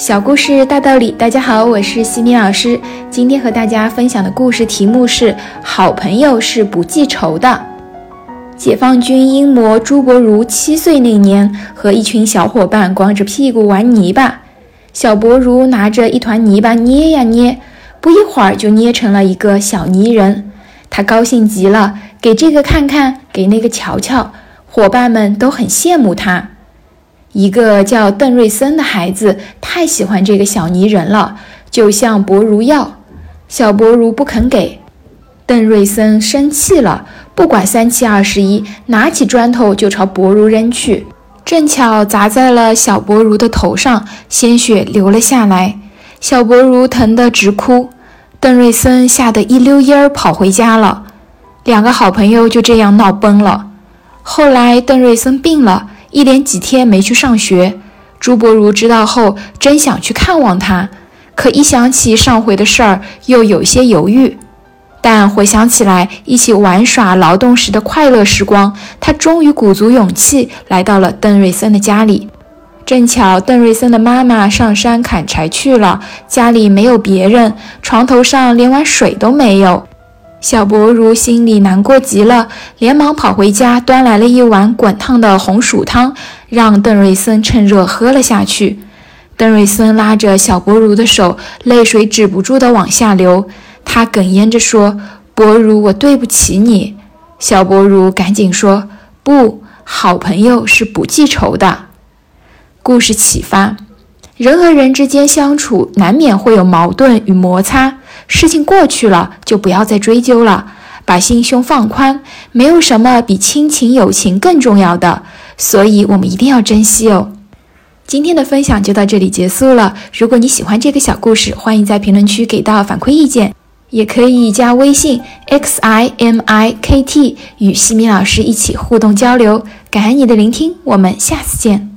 小故事大道理，大家好，我是西米老师。今天和大家分享的故事题目是《好朋友是不记仇的》。解放军英模朱伯儒七岁那年，和一群小伙伴光着屁股玩泥巴。小伯儒拿着一团泥巴捏呀捏，不一会儿就捏成了一个小泥人。他高兴极了，给这个看看，给那个瞧瞧，伙伴们都很羡慕他。一个叫邓瑞森的孩子太喜欢这个小泥人了，就向伯如要。小伯如不肯给，邓瑞森生气了，不管三七二十一，拿起砖头就朝伯如扔去，正巧砸在了小伯如的头上，鲜血流了下来。小伯如疼得直哭，邓瑞森吓得一溜烟儿跑回家了。两个好朋友就这样闹崩了。后来邓瑞森病了。一连几天没去上学，朱伯如知道后真想去看望他，可一想起上回的事儿，又有些犹豫。但回想起来一起玩耍、劳动时的快乐时光，他终于鼓足勇气来到了邓瑞森的家里。正巧邓瑞森的妈妈上山砍柴去了，家里没有别人，床头上连碗水都没有。小博如心里难过极了，连忙跑回家，端来了一碗滚烫的红薯汤，让邓瑞森趁热喝了下去。邓瑞森拉着小博如的手，泪水止不住地往下流。他哽咽着说：“博如，我对不起你。”小博如赶紧说：“不好朋友是不记仇的。”故事启发。人和人之间相处，难免会有矛盾与摩擦。事情过去了，就不要再追究了，把心胸放宽。没有什么比亲情友情更重要的，所以我们一定要珍惜哦。今天的分享就到这里结束了。如果你喜欢这个小故事，欢迎在评论区给到反馈意见，也可以加微信 x i m i k t 与西米老师一起互动交流。感恩你的聆听，我们下次见。